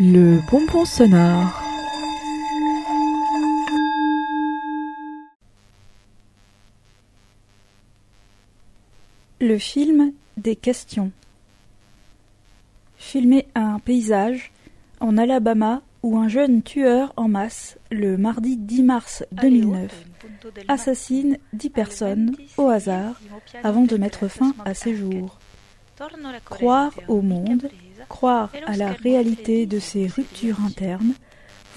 Le bonbon sonore. Le film des questions. Filmer un paysage en Alabama où un jeune tueur en masse, le mardi 10 mars 2009, assassine 10 personnes au hasard avant de mettre fin à ses jours. Croire au monde, croire à la réalité de ces ruptures internes,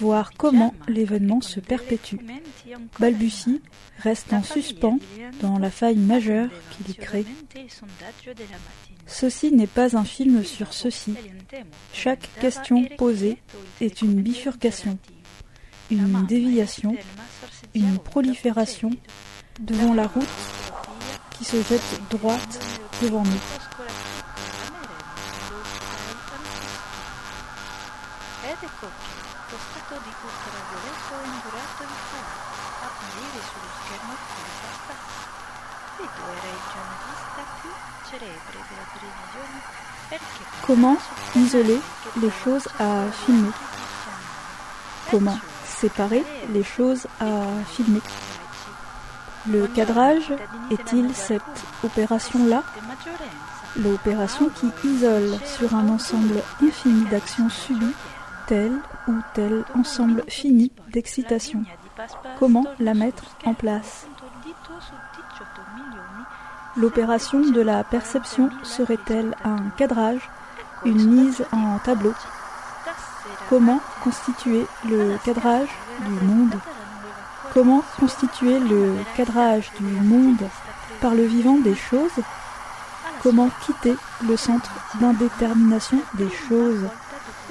voir comment l'événement se perpétue, balbutie, reste en suspens dans la faille majeure qu'il y crée. Ceci n'est pas un film sur ceci. Chaque question posée est une bifurcation, une déviation, une prolifération devant la route qui se jette droite devant nous. Comment isoler les choses à filmer Comment séparer les choses à filmer Le cadrage est-il cette opération-là L'opération qui isole sur un ensemble infini d'actions subies tel ou tel ensemble fini d'excitation. Comment la mettre en place? L'opération de la perception serait-elle un cadrage, une mise en tableau? Comment constituer le cadrage du monde? Comment constituer le cadrage du monde par le vivant des choses? Comment quitter le centre d'indétermination des choses?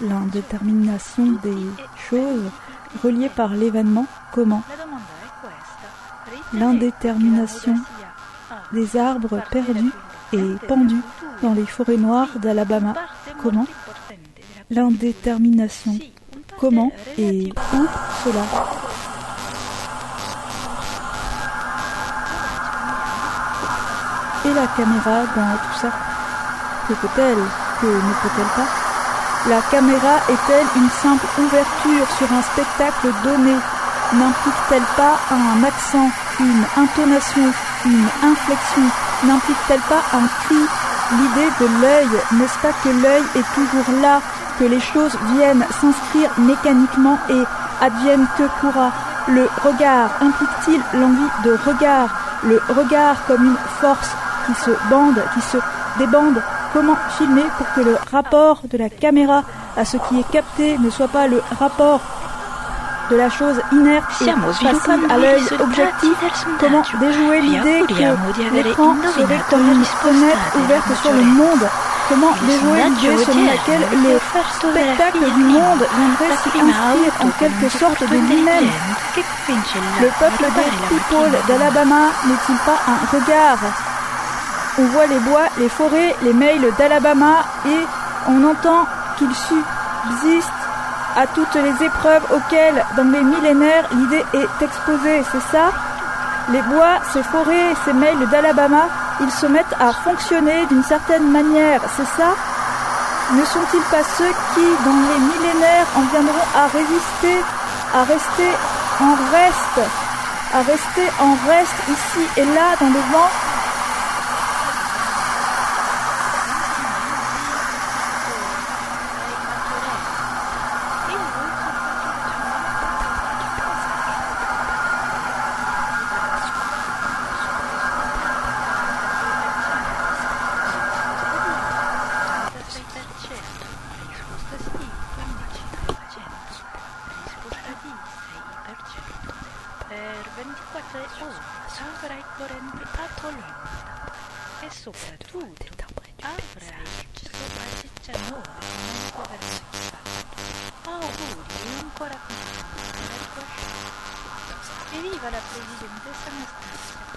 L'indétermination des choses reliée par l'événement comment L'indétermination des arbres perdus et pendus dans les forêts noires d'Alabama. Comment L'indétermination. Comment et où cela Et la caméra dans tout ça Que peut-elle Que ne peut-elle pas La caméra est-elle une simple ouverture sur un spectacle donné? N'implique-t-elle pas un accent, une intonation, une inflexion? N'implique-t-elle pas un cri? L'idée de l'œil, n'est-ce pas que l'œil est toujours là, que les choses viennent s'inscrire mécaniquement et adviennent que pourra? Le regard implique-t-il l'envie de regard? Le regard comme une force qui se bande, qui se débande? Comment filmer pour que le rapport de la caméra à ce qui est capté ne soit pas le rapport de la chose inerte et facile à l'œil objectif, comment déjouer l'idée que l'écran serait comme une fenêtre ouverte sur le monde, comment déjouer l'idée selon laquelle le spectacle du monde viendrait s'y inscrire en quelque sorte de lui-même. Le peuple des people d'Alabama n'est-il pas un regard On voit les bois, les forêts, les mails d'Alabama et on entend qu'ils subsistent à toutes les épreuves auxquelles, dans les millénaires, l'idée est exposée, c'est ça? Les bois, ces forêts, ces mails d'Alabama, ils se mettent à fonctionner d'une certaine manière, c'est ça? Ne sont-ils pas ceux qui, dans les millénaires, en viendront à résister, à rester en reste, à rester en reste ici et là dans le vent? avrai corrente patolona e soprattutto avrai soprattutto auguri ancora con la e viva la presidente Anastasia